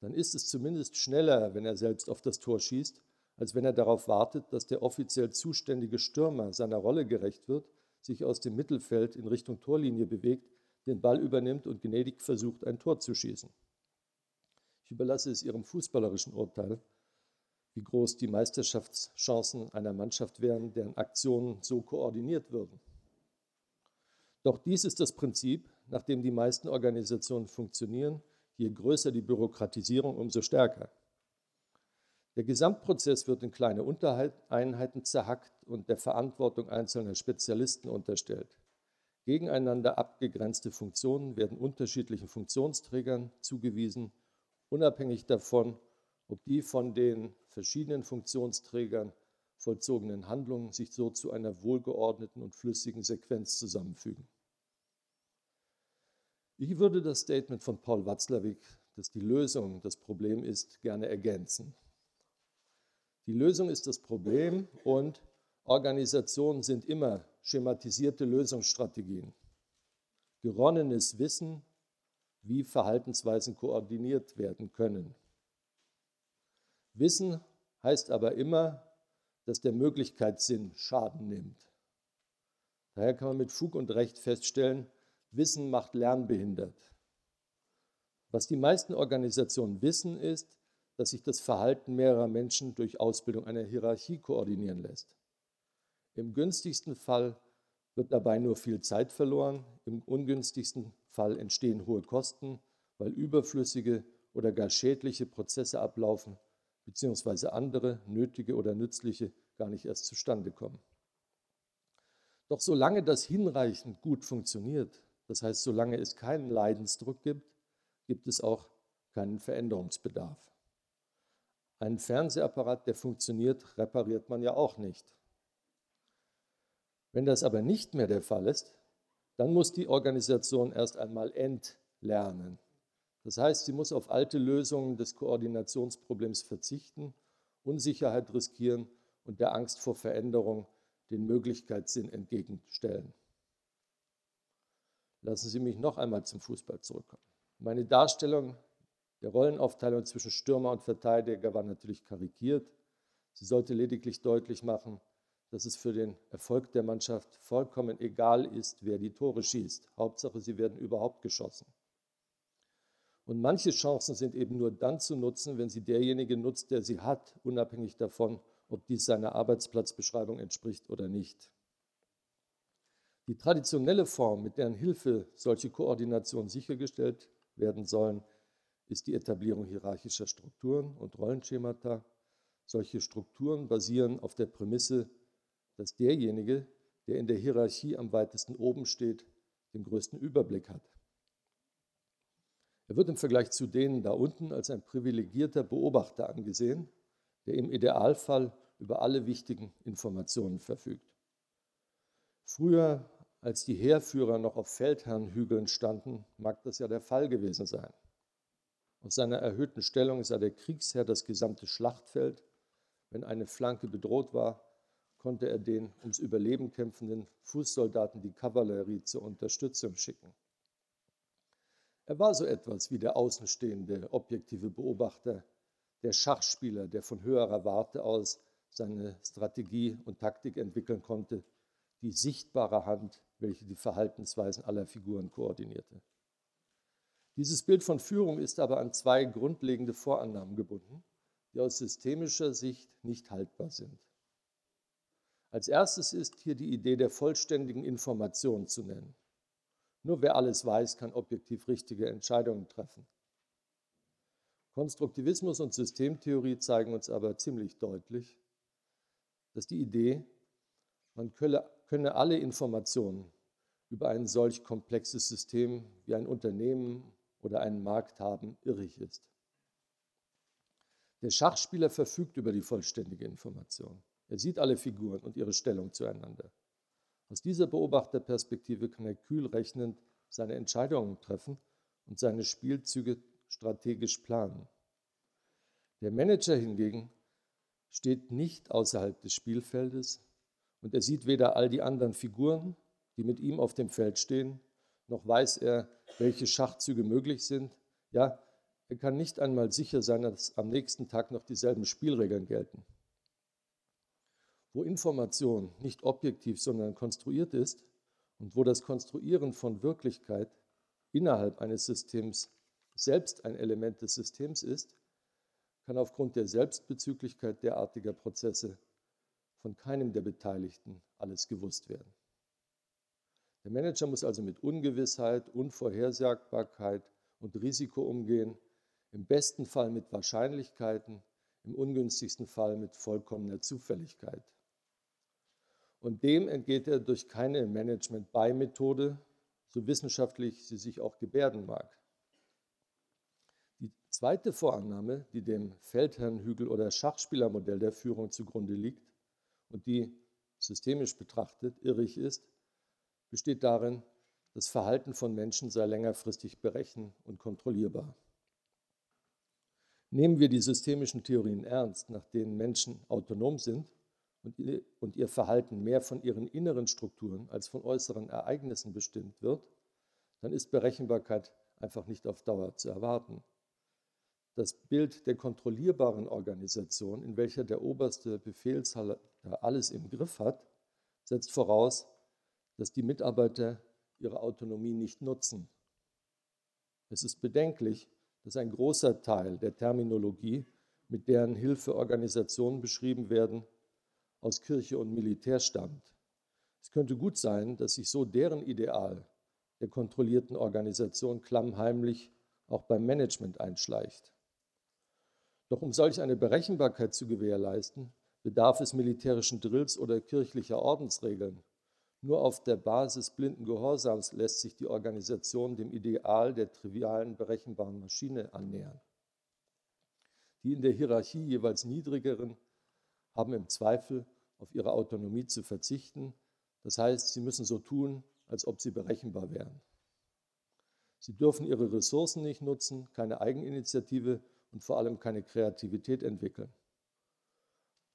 dann ist es zumindest schneller, wenn er selbst auf das Tor schießt, als wenn er darauf wartet, dass der offiziell zuständige Stürmer seiner Rolle gerecht wird, sich aus dem Mittelfeld in Richtung Torlinie bewegt, den Ball übernimmt und gnädig versucht, ein Tor zu schießen. Ich überlasse es Ihrem fußballerischen Urteil, wie groß die Meisterschaftschancen einer Mannschaft wären, deren Aktionen so koordiniert würden. Doch dies ist das Prinzip, nach dem die meisten Organisationen funktionieren. Je größer die Bürokratisierung, umso stärker. Der Gesamtprozess wird in kleine Untereinheiten zerhackt und der Verantwortung einzelner Spezialisten unterstellt. Gegeneinander abgegrenzte Funktionen werden unterschiedlichen Funktionsträgern zugewiesen, unabhängig davon, ob die von den verschiedenen Funktionsträgern vollzogenen Handlungen sich so zu einer wohlgeordneten und flüssigen Sequenz zusammenfügen. Ich würde das Statement von Paul Watzlawick, dass die Lösung das Problem ist, gerne ergänzen. Die Lösung ist das Problem und Organisationen sind immer schematisierte Lösungsstrategien. Geronnenes Wissen, wie Verhaltensweisen koordiniert werden können. Wissen heißt aber immer, dass der Möglichkeitssinn Schaden nimmt. Daher kann man mit Fug und Recht feststellen, Wissen macht lernbehindert. Was die meisten Organisationen wissen, ist, dass sich das Verhalten mehrerer Menschen durch Ausbildung einer Hierarchie koordinieren lässt. Im günstigsten Fall wird dabei nur viel Zeit verloren, im ungünstigsten Fall entstehen hohe Kosten, weil überflüssige oder gar schädliche Prozesse ablaufen, beziehungsweise andere nötige oder nützliche gar nicht erst zustande kommen. Doch solange das hinreichend gut funktioniert, das heißt solange es keinen Leidensdruck gibt, gibt es auch keinen Veränderungsbedarf. Einen Fernsehapparat, der funktioniert, repariert man ja auch nicht. Wenn das aber nicht mehr der Fall ist, dann muss die Organisation erst einmal entlernen. Das heißt, sie muss auf alte Lösungen des Koordinationsproblems verzichten, Unsicherheit riskieren und der Angst vor Veränderung den Möglichkeitssinn entgegenstellen. Lassen Sie mich noch einmal zum Fußball zurückkommen. Meine Darstellung der Rollenaufteilung zwischen Stürmer und Verteidiger war natürlich karikiert. Sie sollte lediglich deutlich machen, dass es für den Erfolg der Mannschaft vollkommen egal ist, wer die Tore schießt. Hauptsache, sie werden überhaupt geschossen. Und manche Chancen sind eben nur dann zu nutzen, wenn sie derjenige nutzt, der sie hat, unabhängig davon, ob dies seiner Arbeitsplatzbeschreibung entspricht oder nicht. Die traditionelle Form, mit deren Hilfe solche Koordinationen sichergestellt werden sollen, ist die Etablierung hierarchischer Strukturen und Rollenschemata. Solche Strukturen basieren auf der Prämisse, dass derjenige, der in der Hierarchie am weitesten oben steht, den größten Überblick hat. Er wird im Vergleich zu denen da unten als ein privilegierter Beobachter angesehen, der im Idealfall über alle wichtigen Informationen verfügt. Früher, als die Heerführer noch auf Feldherrnhügeln standen, mag das ja der Fall gewesen sein. Aus seiner erhöhten Stellung sah der Kriegsherr das gesamte Schlachtfeld. Wenn eine Flanke bedroht war, konnte er den ums Überleben kämpfenden Fußsoldaten die Kavallerie zur Unterstützung schicken. Er war so etwas wie der außenstehende, objektive Beobachter, der Schachspieler, der von höherer Warte aus seine Strategie und Taktik entwickeln konnte, die sichtbare Hand, welche die Verhaltensweisen aller Figuren koordinierte. Dieses Bild von Führung ist aber an zwei grundlegende Vorannahmen gebunden, die aus systemischer Sicht nicht haltbar sind. Als erstes ist hier die Idee der vollständigen Information zu nennen. Nur wer alles weiß, kann objektiv richtige Entscheidungen treffen. Konstruktivismus und Systemtheorie zeigen uns aber ziemlich deutlich, dass die Idee, man könne alle Informationen über ein solch komplexes System wie ein Unternehmen oder einen Markt haben, irrig ist. Der Schachspieler verfügt über die vollständige Information. Er sieht alle Figuren und ihre Stellung zueinander. Aus dieser Beobachterperspektive kann er kühl rechnend seine Entscheidungen treffen und seine Spielzüge strategisch planen. Der Manager hingegen steht nicht außerhalb des Spielfeldes und er sieht weder all die anderen Figuren, die mit ihm auf dem Feld stehen, noch weiß er, welche Schachzüge möglich sind. Ja, er kann nicht einmal sicher sein, dass am nächsten Tag noch dieselben Spielregeln gelten. Wo Information nicht objektiv, sondern konstruiert ist und wo das Konstruieren von Wirklichkeit innerhalb eines Systems selbst ein Element des Systems ist, kann aufgrund der Selbstbezüglichkeit derartiger Prozesse von keinem der Beteiligten alles gewusst werden. Der Manager muss also mit Ungewissheit, Unvorhersagbarkeit und Risiko umgehen, im besten Fall mit Wahrscheinlichkeiten, im ungünstigsten Fall mit vollkommener Zufälligkeit. Und dem entgeht er durch keine Management-By-Methode, so wissenschaftlich sie sich auch gebärden mag. Die zweite Vorannahme, die dem Feldherrnhügel- oder Schachspielermodell der Führung zugrunde liegt und die systemisch betrachtet irrig ist, besteht darin, das Verhalten von Menschen sei längerfristig berechen und kontrollierbar. Nehmen wir die systemischen Theorien ernst, nach denen Menschen autonom sind, und ihr Verhalten mehr von ihren inneren Strukturen als von äußeren Ereignissen bestimmt wird, dann ist Berechenbarkeit einfach nicht auf Dauer zu erwarten. Das Bild der kontrollierbaren Organisation, in welcher der oberste Befehlshaber alles im Griff hat, setzt voraus, dass die Mitarbeiter ihre Autonomie nicht nutzen. Es ist bedenklich, dass ein großer Teil der Terminologie, mit deren Hilfe Organisationen beschrieben werden, aus Kirche und Militär stammt. Es könnte gut sein, dass sich so deren Ideal der kontrollierten Organisation klammheimlich auch beim Management einschleicht. Doch um solch eine Berechenbarkeit zu gewährleisten, bedarf es militärischen Drills oder kirchlicher Ordensregeln. Nur auf der Basis blinden Gehorsams lässt sich die Organisation dem Ideal der trivialen, berechenbaren Maschine annähern. Die in der Hierarchie jeweils niedrigeren haben im Zweifel auf ihre Autonomie zu verzichten. Das heißt, sie müssen so tun, als ob sie berechenbar wären. Sie dürfen ihre Ressourcen nicht nutzen, keine Eigeninitiative und vor allem keine Kreativität entwickeln.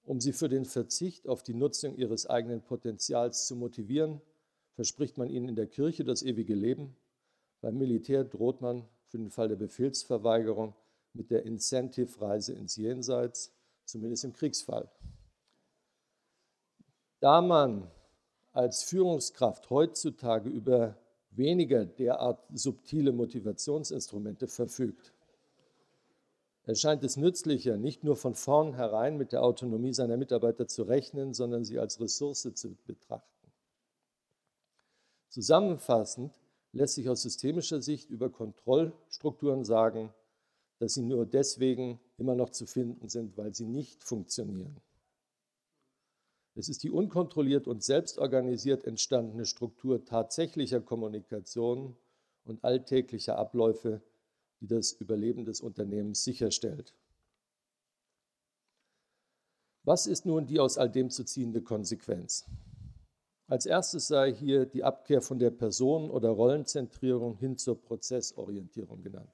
Um sie für den Verzicht auf die Nutzung ihres eigenen Potenzials zu motivieren, verspricht man ihnen in der Kirche das ewige Leben. Beim Militär droht man für den Fall der Befehlsverweigerung mit der Incentive-Reise ins Jenseits, zumindest im Kriegsfall. Da man als Führungskraft heutzutage über weniger derart subtile Motivationsinstrumente verfügt, erscheint es nützlicher, nicht nur von vornherein mit der Autonomie seiner Mitarbeiter zu rechnen, sondern sie als Ressource zu betrachten. Zusammenfassend lässt sich aus systemischer Sicht über Kontrollstrukturen sagen, dass sie nur deswegen immer noch zu finden sind, weil sie nicht funktionieren. Es ist die unkontrolliert und selbstorganisiert entstandene Struktur tatsächlicher Kommunikation und alltäglicher Abläufe, die das Überleben des Unternehmens sicherstellt. Was ist nun die aus all dem zu ziehende Konsequenz? Als erstes sei hier die Abkehr von der Personen- oder Rollenzentrierung hin zur Prozessorientierung genannt.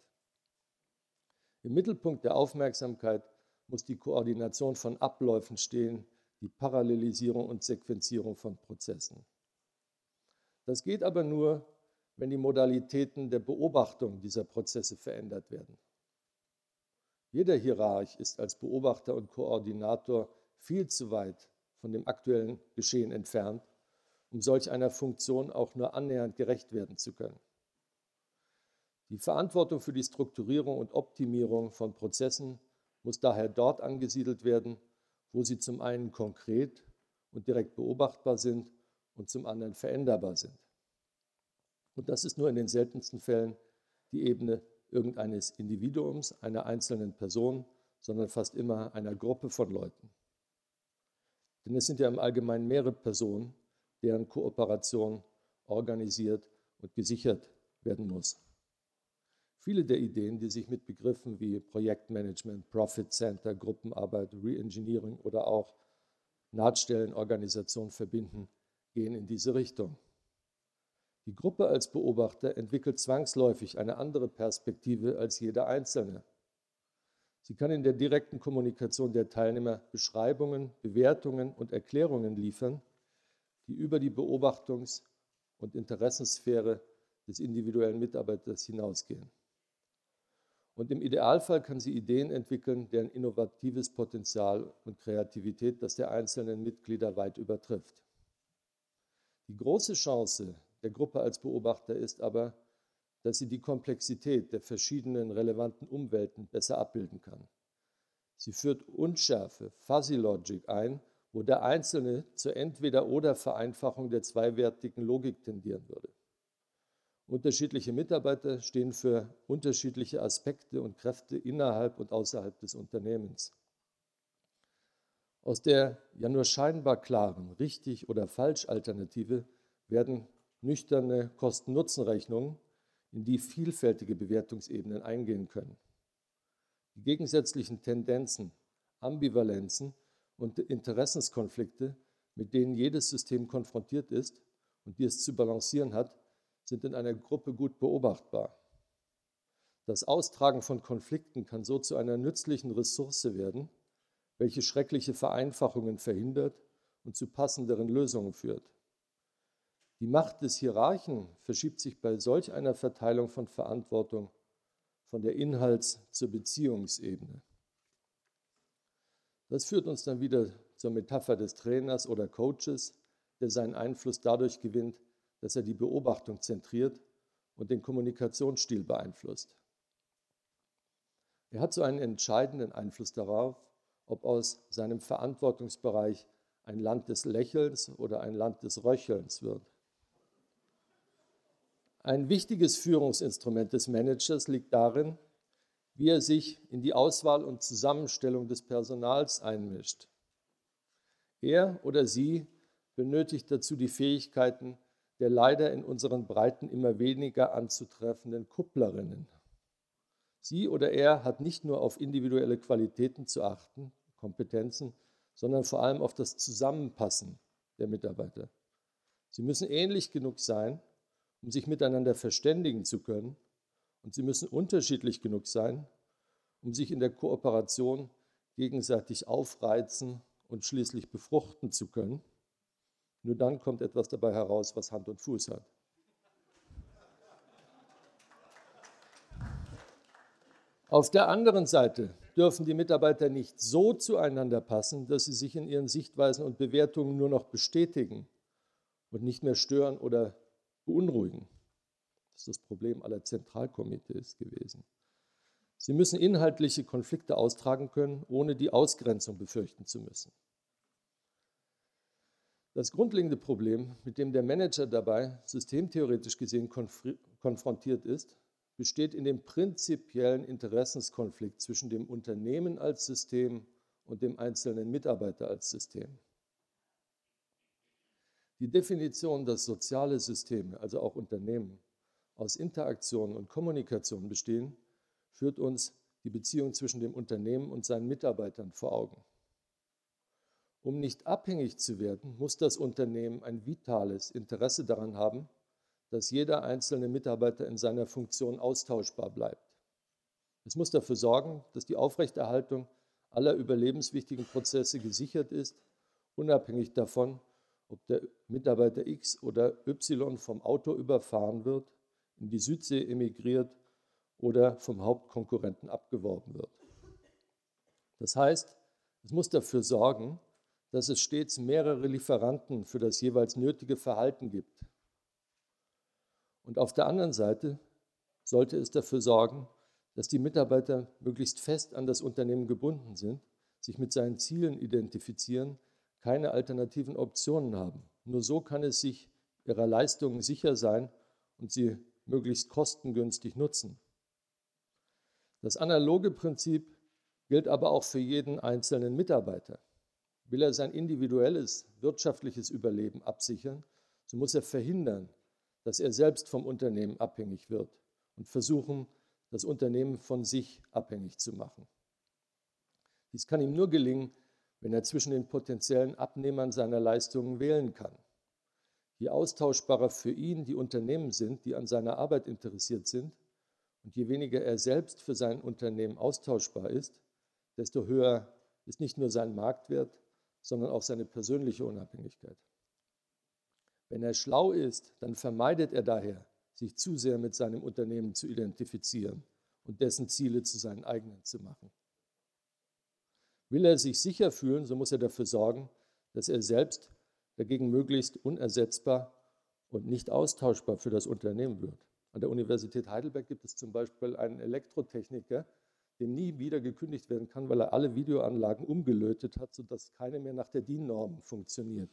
Im Mittelpunkt der Aufmerksamkeit muss die Koordination von Abläufen stehen, die Parallelisierung und Sequenzierung von Prozessen. Das geht aber nur, wenn die Modalitäten der Beobachtung dieser Prozesse verändert werden. Jeder Hierarch ist als Beobachter und Koordinator viel zu weit von dem aktuellen Geschehen entfernt, um solch einer Funktion auch nur annähernd gerecht werden zu können. Die Verantwortung für die Strukturierung und Optimierung von Prozessen muss daher dort angesiedelt werden, wo sie zum einen konkret und direkt beobachtbar sind und zum anderen veränderbar sind. Und das ist nur in den seltensten Fällen die Ebene irgendeines Individuums, einer einzelnen Person, sondern fast immer einer Gruppe von Leuten. Denn es sind ja im Allgemeinen mehrere Personen, deren Kooperation organisiert und gesichert werden muss. Viele der Ideen, die sich mit Begriffen wie Projektmanagement, Profit Center, Gruppenarbeit, Reengineering oder auch Nahtstellenorganisation verbinden, gehen in diese Richtung. Die Gruppe als Beobachter entwickelt zwangsläufig eine andere Perspektive als jeder Einzelne. Sie kann in der direkten Kommunikation der Teilnehmer Beschreibungen, Bewertungen und Erklärungen liefern, die über die Beobachtungs- und Interessensphäre des individuellen Mitarbeiters hinausgehen. Und im Idealfall kann sie Ideen entwickeln, deren innovatives Potenzial und Kreativität das der einzelnen Mitglieder weit übertrifft. Die große Chance der Gruppe als Beobachter ist aber, dass sie die Komplexität der verschiedenen relevanten Umwelten besser abbilden kann. Sie führt Unschärfe, Fuzzy Logic ein, wo der Einzelne zur Entweder-oder-Vereinfachung der zweiwertigen Logik tendieren würde. Unterschiedliche Mitarbeiter stehen für unterschiedliche Aspekte und Kräfte innerhalb und außerhalb des Unternehmens. Aus der ja nur scheinbar klaren richtig oder falsch Alternative werden nüchterne Kosten-Nutzen-Rechnungen, in die vielfältige Bewertungsebenen eingehen können. Die gegensätzlichen Tendenzen, Ambivalenzen und Interessenskonflikte, mit denen jedes System konfrontiert ist und die es zu balancieren hat, sind in einer Gruppe gut beobachtbar. Das Austragen von Konflikten kann so zu einer nützlichen Ressource werden, welche schreckliche Vereinfachungen verhindert und zu passenderen Lösungen führt. Die Macht des Hierarchen verschiebt sich bei solch einer Verteilung von Verantwortung von der Inhalts- zur Beziehungsebene. Das führt uns dann wieder zur Metapher des Trainers oder Coaches, der seinen Einfluss dadurch gewinnt, dass er die Beobachtung zentriert und den Kommunikationsstil beeinflusst. Er hat so einen entscheidenden Einfluss darauf, ob aus seinem Verantwortungsbereich ein Land des Lächelns oder ein Land des Röchelns wird. Ein wichtiges Führungsinstrument des Managers liegt darin, wie er sich in die Auswahl und Zusammenstellung des Personals einmischt. Er oder sie benötigt dazu die Fähigkeiten der leider in unseren Breiten immer weniger anzutreffenden Kupplerinnen. Sie oder er hat nicht nur auf individuelle Qualitäten zu achten, Kompetenzen, sondern vor allem auf das Zusammenpassen der Mitarbeiter. Sie müssen ähnlich genug sein, um sich miteinander verständigen zu können, und sie müssen unterschiedlich genug sein, um sich in der Kooperation gegenseitig aufreizen und schließlich befruchten zu können. Nur dann kommt etwas dabei heraus, was Hand und Fuß hat. Auf der anderen Seite dürfen die Mitarbeiter nicht so zueinander passen, dass sie sich in ihren Sichtweisen und Bewertungen nur noch bestätigen und nicht mehr stören oder beunruhigen. Das ist das Problem aller Zentralkomitees gewesen. Sie müssen inhaltliche Konflikte austragen können, ohne die Ausgrenzung befürchten zu müssen. Das grundlegende Problem, mit dem der Manager dabei systemtheoretisch gesehen konfrontiert ist, besteht in dem prinzipiellen Interessenskonflikt zwischen dem Unternehmen als System und dem einzelnen Mitarbeiter als System. Die Definition, dass soziale Systeme, also auch Unternehmen, aus Interaktion und Kommunikation bestehen, führt uns die Beziehung zwischen dem Unternehmen und seinen Mitarbeitern vor Augen. Um nicht abhängig zu werden, muss das Unternehmen ein vitales Interesse daran haben, dass jeder einzelne Mitarbeiter in seiner Funktion austauschbar bleibt. Es muss dafür sorgen, dass die Aufrechterhaltung aller überlebenswichtigen Prozesse gesichert ist, unabhängig davon, ob der Mitarbeiter X oder Y vom Auto überfahren wird, in die Südsee emigriert oder vom Hauptkonkurrenten abgeworben wird. Das heißt, es muss dafür sorgen, dass es stets mehrere Lieferanten für das jeweils nötige Verhalten gibt. Und auf der anderen Seite sollte es dafür sorgen, dass die Mitarbeiter möglichst fest an das Unternehmen gebunden sind, sich mit seinen Zielen identifizieren, keine alternativen Optionen haben. Nur so kann es sich ihrer Leistungen sicher sein und sie möglichst kostengünstig nutzen. Das analoge Prinzip gilt aber auch für jeden einzelnen Mitarbeiter. Will er sein individuelles wirtschaftliches Überleben absichern, so muss er verhindern, dass er selbst vom Unternehmen abhängig wird und versuchen, das Unternehmen von sich abhängig zu machen. Dies kann ihm nur gelingen, wenn er zwischen den potenziellen Abnehmern seiner Leistungen wählen kann. Je austauschbarer für ihn die Unternehmen sind, die an seiner Arbeit interessiert sind, und je weniger er selbst für sein Unternehmen austauschbar ist, desto höher ist nicht nur sein Marktwert, sondern auch seine persönliche Unabhängigkeit. Wenn er schlau ist, dann vermeidet er daher, sich zu sehr mit seinem Unternehmen zu identifizieren und dessen Ziele zu seinen eigenen zu machen. Will er sich sicher fühlen, so muss er dafür sorgen, dass er selbst dagegen möglichst unersetzbar und nicht austauschbar für das Unternehmen wird. An der Universität Heidelberg gibt es zum Beispiel einen Elektrotechniker, dem nie wieder gekündigt werden kann, weil er alle Videoanlagen umgelötet hat, sodass keine mehr nach der DIN-Norm funktioniert.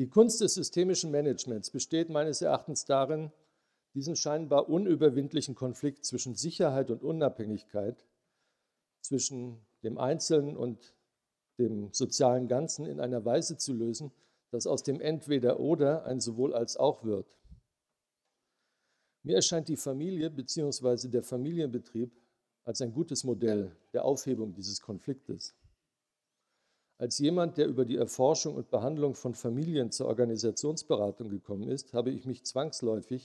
Die Kunst des systemischen Managements besteht meines Erachtens darin, diesen scheinbar unüberwindlichen Konflikt zwischen Sicherheit und Unabhängigkeit, zwischen dem Einzelnen und dem sozialen Ganzen in einer Weise zu lösen, dass aus dem Entweder-Oder ein sowohl als auch wird. Mir erscheint die Familie bzw. der Familienbetrieb als ein gutes Modell der Aufhebung dieses Konfliktes. Als jemand, der über die Erforschung und Behandlung von Familien zur Organisationsberatung gekommen ist, habe ich mich zwangsläufig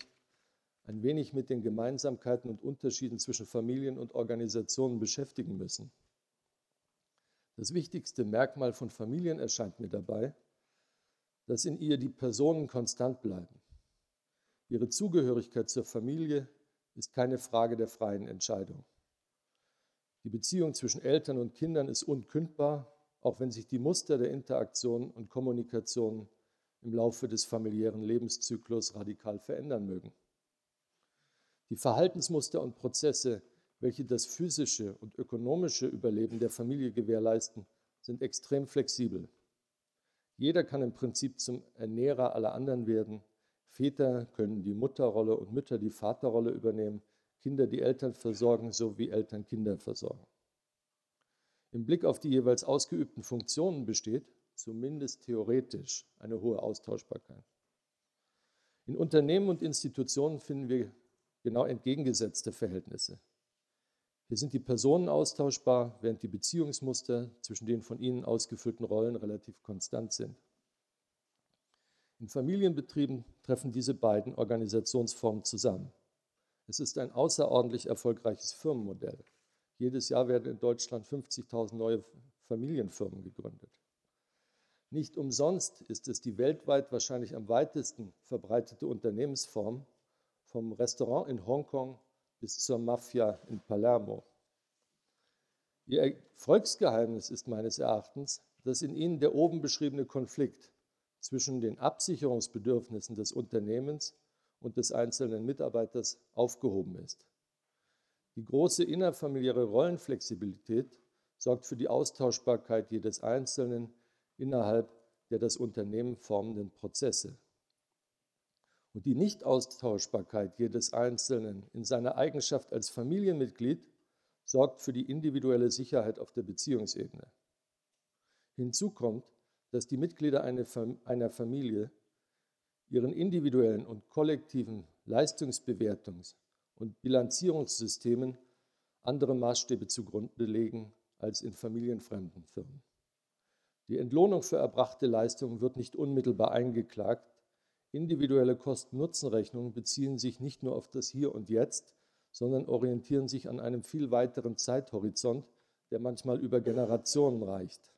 ein wenig mit den Gemeinsamkeiten und Unterschieden zwischen Familien und Organisationen beschäftigen müssen. Das wichtigste Merkmal von Familien erscheint mir dabei, dass in ihr die Personen konstant bleiben. Ihre Zugehörigkeit zur Familie ist keine Frage der freien Entscheidung. Die Beziehung zwischen Eltern und Kindern ist unkündbar, auch wenn sich die Muster der Interaktion und Kommunikation im Laufe des familiären Lebenszyklus radikal verändern mögen. Die Verhaltensmuster und Prozesse, welche das physische und ökonomische Überleben der Familie gewährleisten, sind extrem flexibel. Jeder kann im Prinzip zum Ernährer aller anderen werden. Väter können die Mutterrolle und Mütter die Vaterrolle übernehmen, Kinder die Eltern versorgen, sowie Eltern Kinder versorgen. Im Blick auf die jeweils ausgeübten Funktionen besteht, zumindest theoretisch, eine hohe Austauschbarkeit. In Unternehmen und Institutionen finden wir genau entgegengesetzte Verhältnisse. Hier sind die Personen austauschbar, während die Beziehungsmuster zwischen den von ihnen ausgefüllten Rollen relativ konstant sind. In Familienbetrieben treffen diese beiden Organisationsformen zusammen. Es ist ein außerordentlich erfolgreiches Firmenmodell. Jedes Jahr werden in Deutschland 50.000 neue Familienfirmen gegründet. Nicht umsonst ist es die weltweit wahrscheinlich am weitesten verbreitete Unternehmensform, vom Restaurant in Hongkong bis zur Mafia in Palermo. Ihr Erfolgsgeheimnis ist meines Erachtens, dass in ihnen der oben beschriebene Konflikt zwischen den Absicherungsbedürfnissen des Unternehmens und des einzelnen Mitarbeiters aufgehoben ist. Die große innerfamiliäre Rollenflexibilität sorgt für die Austauschbarkeit jedes Einzelnen innerhalb der das Unternehmen formenden Prozesse. Und die Nichtaustauschbarkeit jedes Einzelnen in seiner Eigenschaft als Familienmitglied sorgt für die individuelle Sicherheit auf der Beziehungsebene. Hinzu kommt, dass die Mitglieder einer Familie ihren individuellen und kollektiven Leistungsbewertungs- und Bilanzierungssystemen andere Maßstäbe zugrunde legen als in familienfremden Firmen. Die Entlohnung für erbrachte Leistungen wird nicht unmittelbar eingeklagt, Individuelle Kosten-Nutzen-Rechnungen beziehen sich nicht nur auf das Hier und Jetzt, sondern orientieren sich an einem viel weiteren Zeithorizont, der manchmal über Generationen reicht.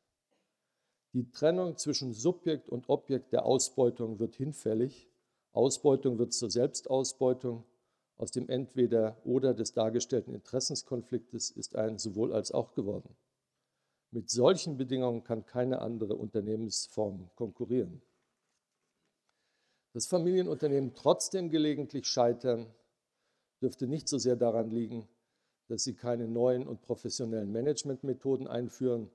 Die Trennung zwischen Subjekt und Objekt der Ausbeutung wird hinfällig. Ausbeutung wird zur Selbstausbeutung. Aus dem Entweder oder des dargestellten Interessenskonfliktes ist ein sowohl als auch geworden. Mit solchen Bedingungen kann keine andere Unternehmensform konkurrieren. Dass Familienunternehmen trotzdem gelegentlich scheitern, dürfte nicht so sehr daran liegen, dass sie keine neuen und professionellen Managementmethoden einführen,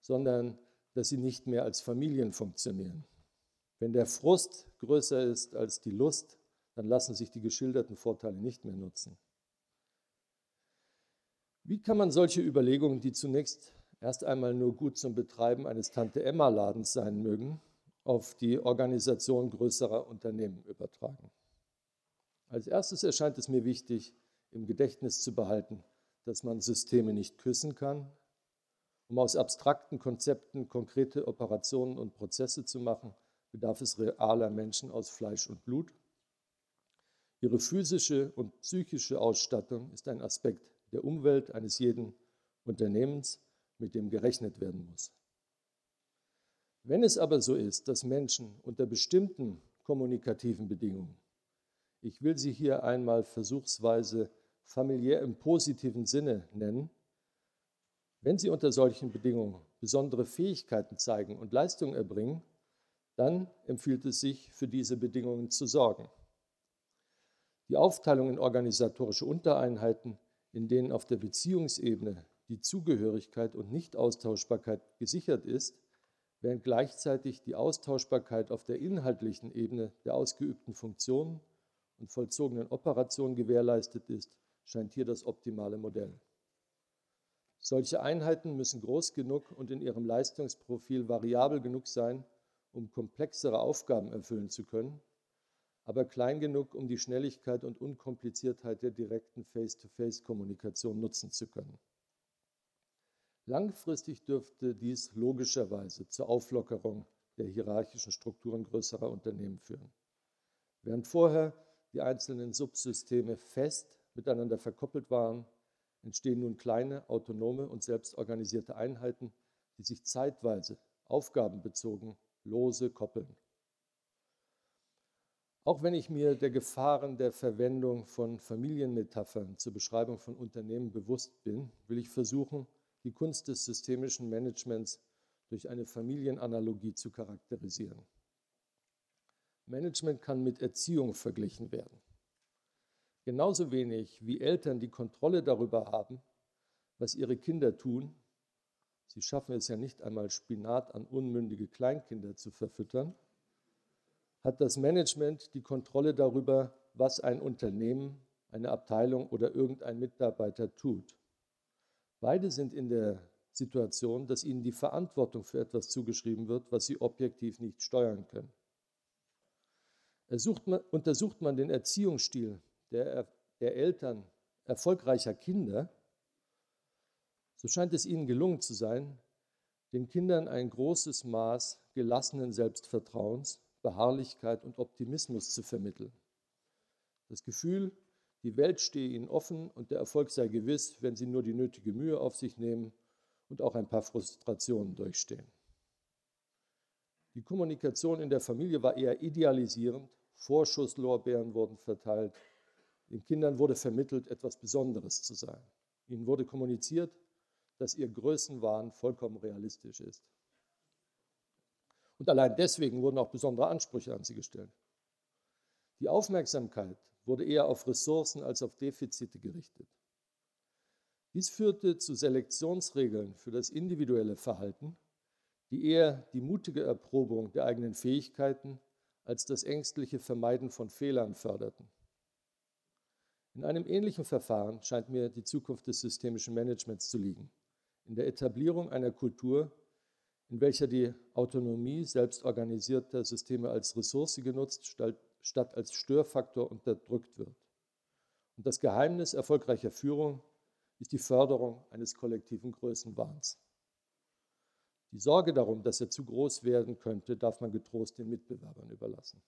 sondern dass sie nicht mehr als Familien funktionieren. Wenn der Frust größer ist als die Lust, dann lassen sich die geschilderten Vorteile nicht mehr nutzen. Wie kann man solche Überlegungen, die zunächst erst einmal nur gut zum Betreiben eines Tante-Emma-Ladens sein mögen, auf die Organisation größerer Unternehmen übertragen? Als erstes erscheint es mir wichtig, im Gedächtnis zu behalten, dass man Systeme nicht küssen kann, um aus abstrakten Konzepten konkrete Operationen und Prozesse zu machen, bedarf es realer Menschen aus Fleisch und Blut. Ihre physische und psychische Ausstattung ist ein Aspekt der Umwelt eines jeden Unternehmens, mit dem gerechnet werden muss. Wenn es aber so ist, dass Menschen unter bestimmten kommunikativen Bedingungen, ich will sie hier einmal versuchsweise familiär im positiven Sinne nennen, wenn sie unter solchen Bedingungen besondere Fähigkeiten zeigen und Leistungen erbringen, dann empfiehlt es sich, für diese Bedingungen zu sorgen. Die Aufteilung in organisatorische Untereinheiten, in denen auf der Beziehungsebene die Zugehörigkeit und Nichtaustauschbarkeit gesichert ist, während gleichzeitig die Austauschbarkeit auf der inhaltlichen Ebene der ausgeübten Funktionen und vollzogenen Operationen gewährleistet ist, scheint hier das optimale Modell. Solche Einheiten müssen groß genug und in ihrem Leistungsprofil variabel genug sein, um komplexere Aufgaben erfüllen zu können, aber klein genug, um die Schnelligkeit und Unkompliziertheit der direkten Face-to-Face-Kommunikation nutzen zu können. Langfristig dürfte dies logischerweise zur Auflockerung der hierarchischen Strukturen größerer Unternehmen führen. Während vorher die einzelnen Subsysteme fest miteinander verkoppelt waren, entstehen nun kleine, autonome und selbstorganisierte Einheiten, die sich zeitweise aufgabenbezogen lose koppeln. Auch wenn ich mir der Gefahren der Verwendung von Familienmetaphern zur Beschreibung von Unternehmen bewusst bin, will ich versuchen, die Kunst des systemischen Managements durch eine Familienanalogie zu charakterisieren. Management kann mit Erziehung verglichen werden. Genauso wenig wie Eltern die Kontrolle darüber haben, was ihre Kinder tun, sie schaffen es ja nicht einmal Spinat an unmündige Kleinkinder zu verfüttern, hat das Management die Kontrolle darüber, was ein Unternehmen, eine Abteilung oder irgendein Mitarbeiter tut. Beide sind in der Situation, dass ihnen die Verantwortung für etwas zugeschrieben wird, was sie objektiv nicht steuern können. Man, untersucht man den Erziehungsstil der, der Eltern erfolgreicher Kinder, so scheint es ihnen gelungen zu sein, den Kindern ein großes Maß gelassenen Selbstvertrauens, Beharrlichkeit und Optimismus zu vermitteln. Das Gefühl, die Welt stehe ihnen offen und der Erfolg sei gewiss, wenn sie nur die nötige Mühe auf sich nehmen und auch ein paar Frustrationen durchstehen. Die Kommunikation in der Familie war eher idealisierend, Vorschusslorbeeren wurden verteilt, den Kindern wurde vermittelt, etwas Besonderes zu sein. Ihnen wurde kommuniziert, dass ihr Größenwahn vollkommen realistisch ist. Und allein deswegen wurden auch besondere Ansprüche an sie gestellt. Die Aufmerksamkeit wurde eher auf Ressourcen als auf Defizite gerichtet. Dies führte zu Selektionsregeln für das individuelle Verhalten, die eher die mutige Erprobung der eigenen Fähigkeiten als das ängstliche Vermeiden von Fehlern förderten. In einem ähnlichen Verfahren scheint mir die Zukunft des systemischen Managements zu liegen. In der Etablierung einer Kultur, in welcher die Autonomie selbstorganisierter Systeme als Ressource genutzt, statt als Störfaktor unterdrückt wird. Und das Geheimnis erfolgreicher Führung ist die Förderung eines kollektiven Größenwahns. Die Sorge darum, dass er zu groß werden könnte, darf man getrost den Mitbewerbern überlassen.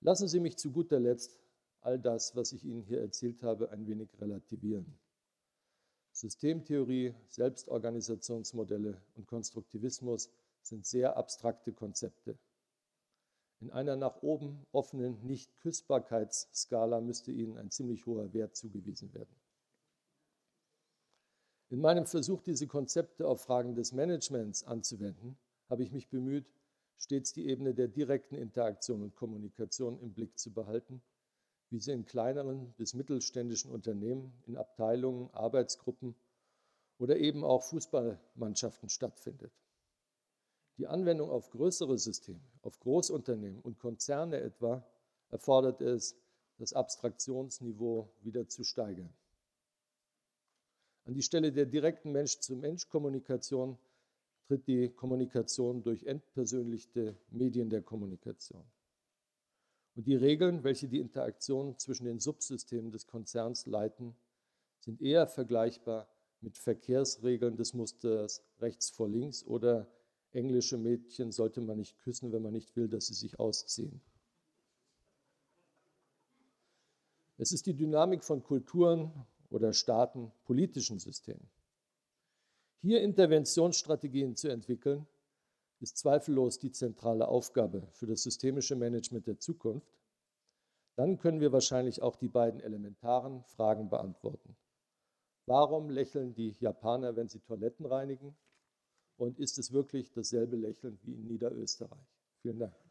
Lassen Sie mich zu guter Letzt all das, was ich Ihnen hier erzählt habe, ein wenig relativieren. Systemtheorie, Selbstorganisationsmodelle und Konstruktivismus sind sehr abstrakte Konzepte. In einer nach oben offenen Nicht-Küssbarkeitsskala müsste ihnen ein ziemlich hoher Wert zugewiesen werden. In meinem Versuch, diese Konzepte auf Fragen des Managements anzuwenden, habe ich mich bemüht, stets die Ebene der direkten Interaktion und Kommunikation im Blick zu behalten, wie sie in kleineren bis mittelständischen Unternehmen, in Abteilungen, Arbeitsgruppen oder eben auch Fußballmannschaften stattfindet. Die Anwendung auf größere Systeme, auf Großunternehmen und Konzerne etwa, erfordert es, das Abstraktionsniveau wieder zu steigern. An die Stelle der direkten Mensch-zu-Mensch-Kommunikation tritt die Kommunikation durch entpersönlichte Medien der Kommunikation. Und die Regeln, welche die Interaktion zwischen den Subsystemen des Konzerns leiten, sind eher vergleichbar mit Verkehrsregeln des Musters rechts vor links oder englische Mädchen sollte man nicht küssen, wenn man nicht will, dass sie sich ausziehen. Es ist die Dynamik von Kulturen oder Staaten, politischen Systemen. Hier Interventionsstrategien zu entwickeln, ist zweifellos die zentrale Aufgabe für das systemische Management der Zukunft. Dann können wir wahrscheinlich auch die beiden elementaren Fragen beantworten. Warum lächeln die Japaner, wenn sie Toiletten reinigen? Und ist es wirklich dasselbe Lächeln wie in Niederösterreich? Vielen Dank.